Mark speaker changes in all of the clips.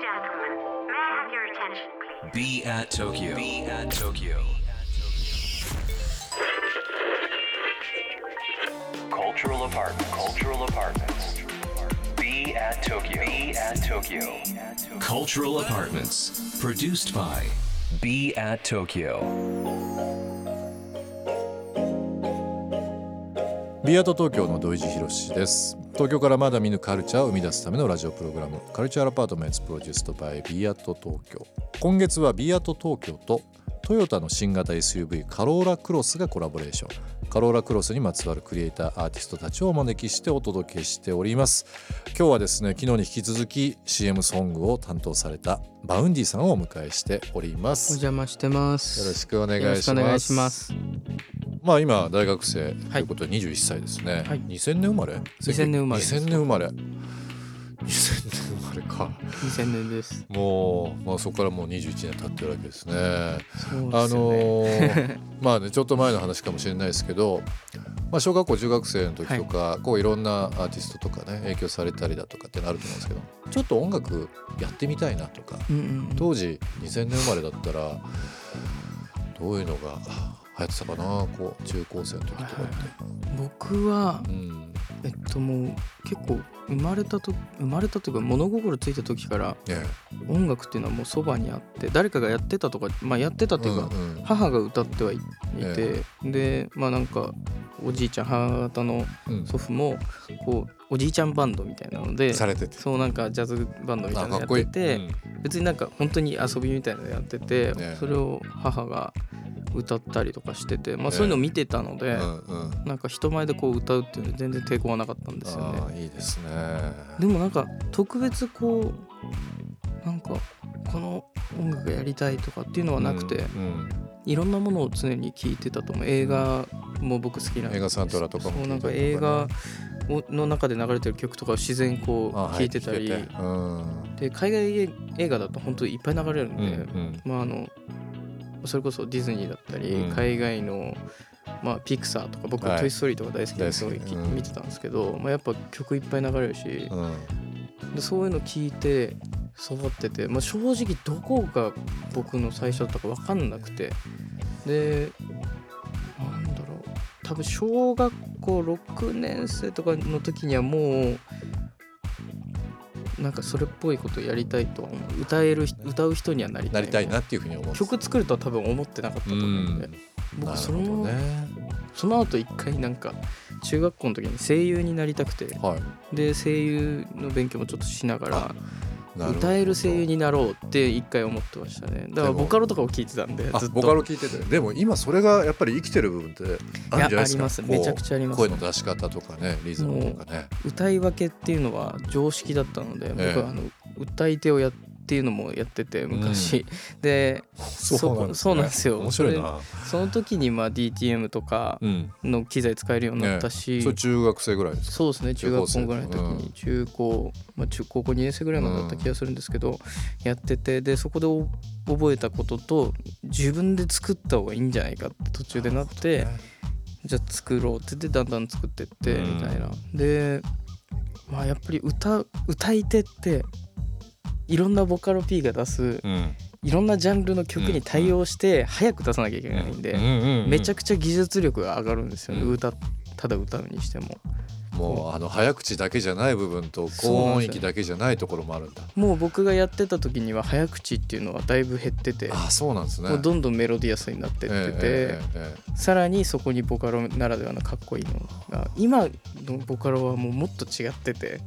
Speaker 1: gentlemen, may I have your attention, please?
Speaker 2: Be at Tokyo. Be at Tokyo. Cultural apartment. Cultural apartments. Be at Tokyo. Be at Tokyo. Cultural apartments. Produced by Be at Tokyo.
Speaker 3: ビアート東京の土井地博です 東京からまだ見ぬカルチャーを生み出すためのラジオプログラムカルチャーアパートメンツプロデュースドバイビアート東京。今月はビアート東京とトヨタの新型 SUV カローラクロスがコラボレーション。カローラクロスにまつわるクリエイターアーティストたちをお招きしてお届けしております。今日はですね昨日に引き続き CM ソングを担当されたバウンディさんをお迎えしておりま
Speaker 4: お
Speaker 3: す。よ
Speaker 4: 邪魔してます。
Speaker 3: ろしくお願いします。
Speaker 4: よろしくお願いします。
Speaker 3: まあ今大学生ということで21歳ですね、
Speaker 4: はい。
Speaker 3: 2000年生まれ
Speaker 4: ？2000年生まれです。
Speaker 3: 2000年生まれ。2000年生まれか。
Speaker 4: 2000年です。
Speaker 3: もう、まあ、そこからもう21年経ってるわけですね。
Speaker 4: そう
Speaker 3: あ。のー まあねちょっと前の話かもしれないですけど、まあ、小学校中学生の時とか、こういろんなアーティストとかね影響されたりだとかってなると思うんですけどちょっと音楽やってみたいなとか
Speaker 4: うんうん
Speaker 3: 当時2000年生まれだったらどういうのが流行ってたかなこう中高生の時とかって。
Speaker 4: 僕は
Speaker 3: うん。
Speaker 4: えっともう結構生まれたと生まれたというか物心ついた時から
Speaker 3: ね
Speaker 4: 音楽っていうのはもうそばにあって誰かがやってたとかまあやってたっていうか、
Speaker 3: うんうん。
Speaker 4: 母が歌ってはいいて、でまあなんかおじいちゃん母方の
Speaker 3: うん。
Speaker 4: 祖父もこうおじいちゃんバンドみたいなので
Speaker 3: されてて。
Speaker 4: そうなんかジャズバンドみたいなのやってて、
Speaker 3: うん。
Speaker 4: 別になんか本当に遊びみたいなのやってて、
Speaker 3: ね
Speaker 4: それを母が歌ったりとかしてて、まあ、そういうのを見てたので、
Speaker 3: うんうん。
Speaker 4: なんか人前でこう歌うっていうのは全然抵抗はなかったんですよね。
Speaker 3: いいですね。
Speaker 4: でもなんか特別こうなんかこの音楽やりたいとかっていうのはなくて、
Speaker 3: うん
Speaker 4: いろんなものを常に聴いてたと思う。映画も僕好きなんで。
Speaker 3: 映画サントラとかも
Speaker 4: そうなんか映
Speaker 3: か
Speaker 4: 画をの中で流れてる曲とかを自然こう
Speaker 3: あ
Speaker 4: 聴いてたり、
Speaker 3: はい
Speaker 4: で海外映画だと本当にいっぱい流れるんで、
Speaker 3: うんうん。
Speaker 4: まああのそれこそディズニーだったり、
Speaker 3: うん。
Speaker 4: 海外のまあピクサーとか僕
Speaker 3: は
Speaker 4: トイ・ストーリーとか大好きですごい見てたんですけど、まあ、やっぱ曲いっぱい流れるし、
Speaker 3: うん。
Speaker 4: でそういうの聞いて育ってて、まあ、正直どこが僕の最初だったか分かんなくてでなんだろう。多分小学校6年生とかの時にはもうなんかそれっぽいことやりたいとは思う。歌える歌う人にはなりた
Speaker 3: ないりたいなっていうふうに思う
Speaker 4: 曲作るとは多分思ってなかったと思うんで、
Speaker 3: な
Speaker 4: 僕その、
Speaker 3: ね。
Speaker 4: その後一回なんか中学校の時に声優になりたくて。
Speaker 3: はい。
Speaker 4: で声優の勉強もちょっとしながら歌える声優になろうって一回思ってましたね。だからボカロとかを聞いてたんでずっと。
Speaker 3: あボカロ聞いててでも今それがやっぱり生きてる部分ってあるんじゃないですか？
Speaker 4: あります。めちゃくちゃあります。
Speaker 3: 声の出し方とかねリズムとかね。
Speaker 4: 歌い分けっていうのは常識だったので、
Speaker 3: ええ
Speaker 4: 僕はあの歌い手をやっていうのもやってて昔、で
Speaker 3: そうなんですね。
Speaker 4: そうなんですよ。
Speaker 3: 面白いな。
Speaker 4: その時にまあ DTM とか
Speaker 3: うん。
Speaker 4: の機材使えるようになったし、
Speaker 3: それ中学生ぐらいですか？
Speaker 4: そうですね。中学校ぐらいの時
Speaker 3: うん。
Speaker 4: に中高、まあ、中高校2年生ぐらいまでだった気がするんですけど、やっててでそこでお覚えたことと自分で作った方がいいんじゃないかって途中でなって、じゃあ作ろうって言ってだんだん作ってって
Speaker 3: うん。
Speaker 4: みたいな。でまあやっぱり歌歌い手っていろんなボカロ P が出す
Speaker 3: うん。
Speaker 4: いろんなジャンルの曲に対応して早く出さなきゃいけないんで、めちゃ
Speaker 3: く
Speaker 4: くちゃ技術力が上がるんですよね、
Speaker 3: うん。
Speaker 4: 歌ただ歌うにしても。
Speaker 3: もうあの早口だけじゃない部分と高音域だけじゃないところもあるんだ
Speaker 4: もう僕がやってた時には早口っていうのはだいぶ減ってて、
Speaker 3: あそうなんですね。
Speaker 4: どんどんメロディアスになってってて、
Speaker 3: ええ
Speaker 4: さらにそこにボカロならではのかっこいいのが今のボカロはもうもっと違ってて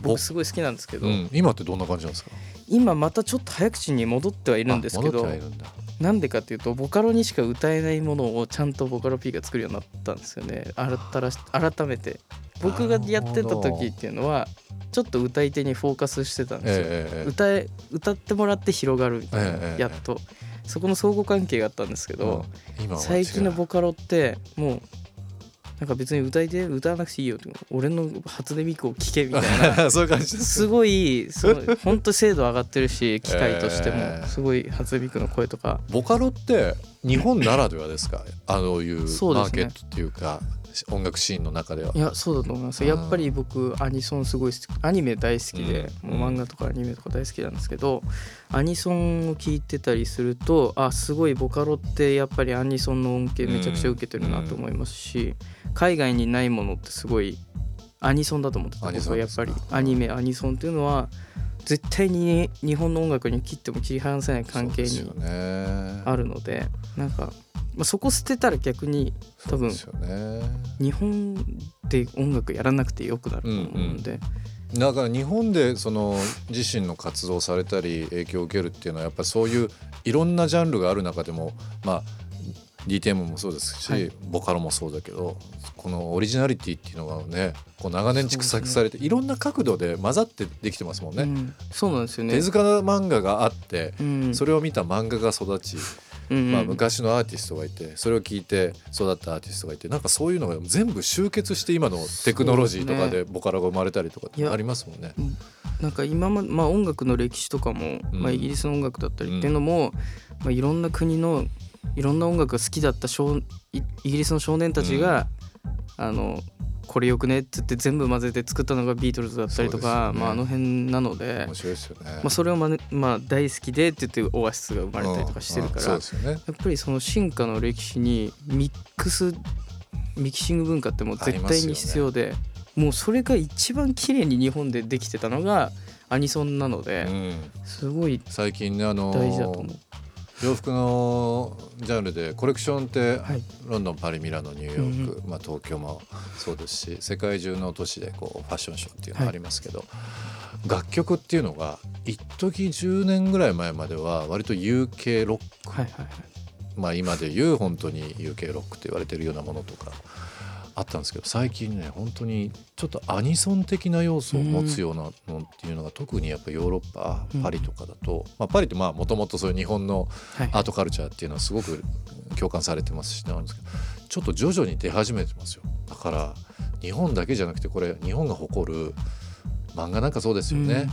Speaker 3: ぼ
Speaker 4: 僕すごい好きなんですけど、
Speaker 3: えうん。今ってどんな感じなんですか？
Speaker 4: 今またちょっと早口に戻ってはいるんですけどなんでかっていうとボカロにしか歌えないものをちゃんとボカロ P が作るようになったんですよね。改めて僕がやってた時っていうのはちょっと歌い手にフォーカスしてたんですよ、
Speaker 3: ええええ
Speaker 4: 歌え歌ってもらって広がるみたいな、
Speaker 3: ええええ
Speaker 4: やっと。そこの相互関係があったんですけど、
Speaker 3: う。ん
Speaker 4: 最近のボカロってもうなんか別に歌い手歌わなくていいよって俺の初音ミクを聴けみたいな。
Speaker 3: そういう感じです
Speaker 4: すごいその本当精度上がってるし機械として
Speaker 3: ええ。
Speaker 4: もすごい初音ミクの声とか。
Speaker 3: ボカロって日本ならではですか？あのいうマーケットっていうか音楽シーンの中では。い
Speaker 4: やそうだと思います。
Speaker 3: うん。
Speaker 4: やっぱり僕アニソンすごい好き。アニメ大好きで、
Speaker 3: うん。
Speaker 4: もう漫画とかアニメとか大好きなんですけどアニソンを聞いてたりするとあすごいボカロってやっぱりアニソンの恩恵めちゃくちゃ受けてるなと思いますし、海外にないものってすごいアニソンだと思ってて
Speaker 3: アニ
Speaker 4: 僕はやっぱりアニメアニソンっていうのは絶対に日本の音楽に切っても切り離せない関係にあるのでなんか、まあ、そこ捨てたら逆に多分
Speaker 3: そうですよね。
Speaker 4: 日本で音楽やらなくてよくなると思うんで、
Speaker 3: だから日本でその自身の活動されたり影響を受けるっていうのはやっぱりそういういろんなジャンルがある中でもまあ DTM もそうですし、
Speaker 4: はい。
Speaker 3: ボカロもそうだけどこのオリジナリティっていうのがねこう長年蓄積されて、いろんな角度で混ざってできてますもんね。
Speaker 4: うん。そうなんですよね。
Speaker 3: 手塚漫画があって、
Speaker 4: うん。
Speaker 3: それを見た漫画が育ち、
Speaker 4: うんうん
Speaker 3: まあ、昔のアーティストがいてそれを聞いて育ったアーティストがいてなんかそういうのが全部集結して今のテクノロジーとかでボカロが生まれたりとかありますもんね。
Speaker 4: なんか今まで、まあ、音楽の歴史とかも、
Speaker 3: うん。
Speaker 4: まあ、イギリスの音楽だったりっていうのも、まあ、いろんな国のいろんな音楽が好きだった少イイギリスの少年たちが、あのこれよくねって言って全部混ぜて作ったのがビートルズだったりとか、
Speaker 3: ね
Speaker 4: まあ、あの辺なので
Speaker 3: 面、白いですよね。
Speaker 4: まあ、それをまね、まあ、大好きでって言ってオアシスが生まれたりとかしてるから、
Speaker 3: うんうんね。
Speaker 4: やっぱりその進化の歴史にミックスミキシング文化ってもう絶対に必要で、もうそれが一番綺麗に日本でできてたのがアニソンなので、
Speaker 3: うん
Speaker 4: すごい
Speaker 3: 最近ねあの
Speaker 4: 大事だと思う。
Speaker 3: 洋服のジャンルでコレクションって
Speaker 4: はい。
Speaker 3: ロンドンパリミラノニューヨーク、まあ、東京もそうですし世界中の都市でこうファッションショーっていうのがありますけど、楽曲っていうのが一時10年ぐらい前までは割と UK ロック、
Speaker 4: はいはいはい。
Speaker 3: まあ、今でいう本当に UK ロックって言われてるようなものとかあったんですけど最近ね本当にちょっとアニソン的な要素を持つようなのっていうのが特にやっぱヨーロッパ
Speaker 4: うん。
Speaker 3: パリとかだと、まあ、パリってまあもともとそういう日本の
Speaker 4: はい。
Speaker 3: アートカルチャーっていうのはすごく共感されてますしなんですけどちょっと徐々に出始めてますよ。だから日本だけじゃなくてこれ日本が誇る漫画なんかそうですよね、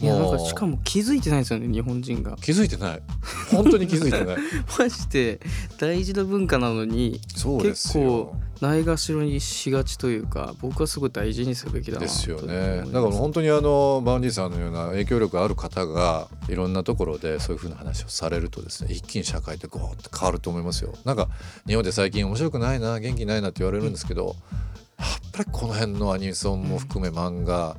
Speaker 4: いやなんかしかも気づいてないんですよね日本人が。
Speaker 3: 気づいてない。本当に気づいてない。
Speaker 4: マジで大事な文化なのに
Speaker 3: そうですよ。
Speaker 4: ないがしろにしがちというか僕はすごい大事にするべきだな
Speaker 3: ですよ
Speaker 4: と
Speaker 3: ね。だから本当にあのバウンディさんのような影響力ある方がいろんなところでそういうふうな話をされるとですね一気に社会ってゴーって変わると思いますよ。なんか日本で最近面白くないな元気ないなって言われるんですけど、やっぱりこの辺のアニソンも含め漫画、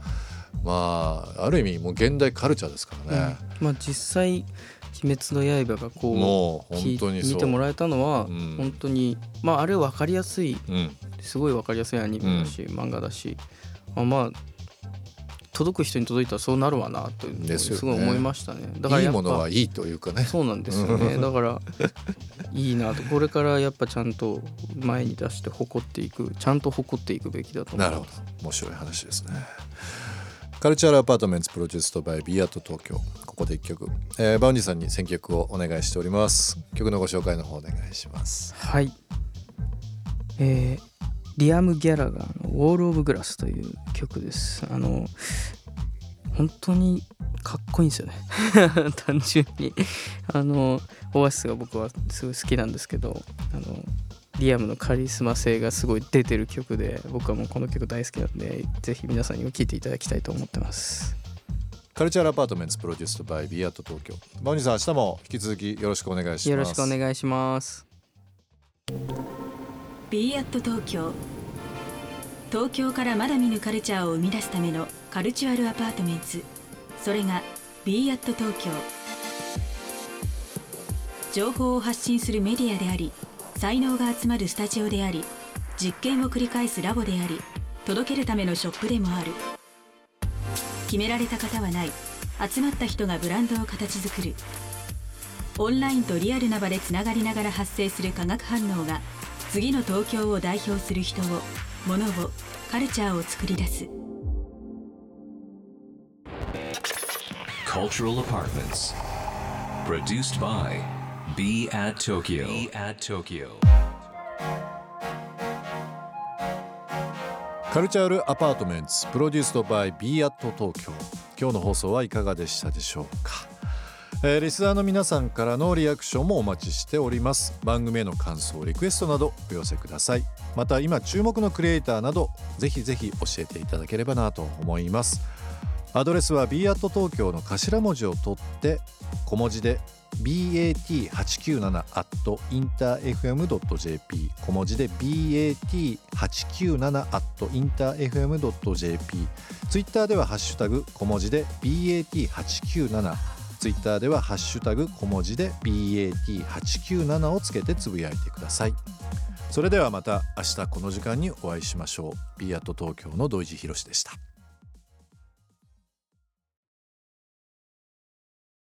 Speaker 3: まあある意味もう現代カルチャーですからね、
Speaker 4: うん。まあ実際「鬼滅の刃」がこう
Speaker 3: もう
Speaker 4: き
Speaker 3: 本当に
Speaker 4: 見てもらえたのは、
Speaker 3: うん。
Speaker 4: 本当にまああれ分かりやすい。
Speaker 3: うん。
Speaker 4: すごい分かりやすいアニメだし、漫画だし。あまあ届く人に届いたらそうなるわなと
Speaker 3: です
Speaker 4: ごい思いましたね。だから
Speaker 3: いいものはいいというかね。
Speaker 4: そうなんですよね。だからいいなと。これからやっぱちゃんと前に出して誇っていくちゃんと誇っていくべきだと思う
Speaker 3: なるほど。面白い話ですね Culture Apartments produced by ビーアート東京ここで一曲、えーバウンディさんに選曲をお願いしております。曲のご紹介の方お願いします。
Speaker 4: はい。えーリアム・ギャラガーの「 Wall of Glass」という曲です。あの本当にかっこいいんですよね。単純に。あのオアシスが僕はすごい好きなんですけどあのリアムのカリスマ性がすごい出てる曲で僕はもうこの曲大好きなんでぜひ皆さんにも聴いていただきたいと思ってます。
Speaker 3: Cultural Apartments produced by Be at Tokyo。バウンディさん明日も引き続きよろしくお願いします。
Speaker 4: よろしくお願いします。
Speaker 5: b アット東京。東京からまだ見ぬカルチャーを生み出すための Cultural Apartmentそれが b アット東京。情報を発信するメディアであり才能が集まるスタジオであり実験を繰り返すラボであり届けるためのショップでもある。決められた型はない。集まった人がブランドを形作る。オンラインとリアルな場でつながりながら発生する化学反応が次の東京を代表する人を物をカルチャーを作り出す。
Speaker 2: Cultural Apartments. Produced by Be at Tokyo. Be at Tokyo.
Speaker 3: Cultural Apartments produced by Be at Tokyo 今日の放送はいかがでしたでしょうか？えーリスナーの皆さんからのリアクションもお待ちしております。番組への感想リクエストなどお寄せください。また今注目のクリエイターなどぜひぜひ教えていただければなと思います。アドレスは b アット東京の頭文字を取って小文字で bat897.interfm.jp 小文字で bat897.interfm.jp ツイッターではハッシュタグ小文字で bat897 ツイッターではハッシュタグ小文字で bat897 をつけてつぶやいてください。それではまた明日この時間にお会いしましょう。b アット東京の土井地博でした。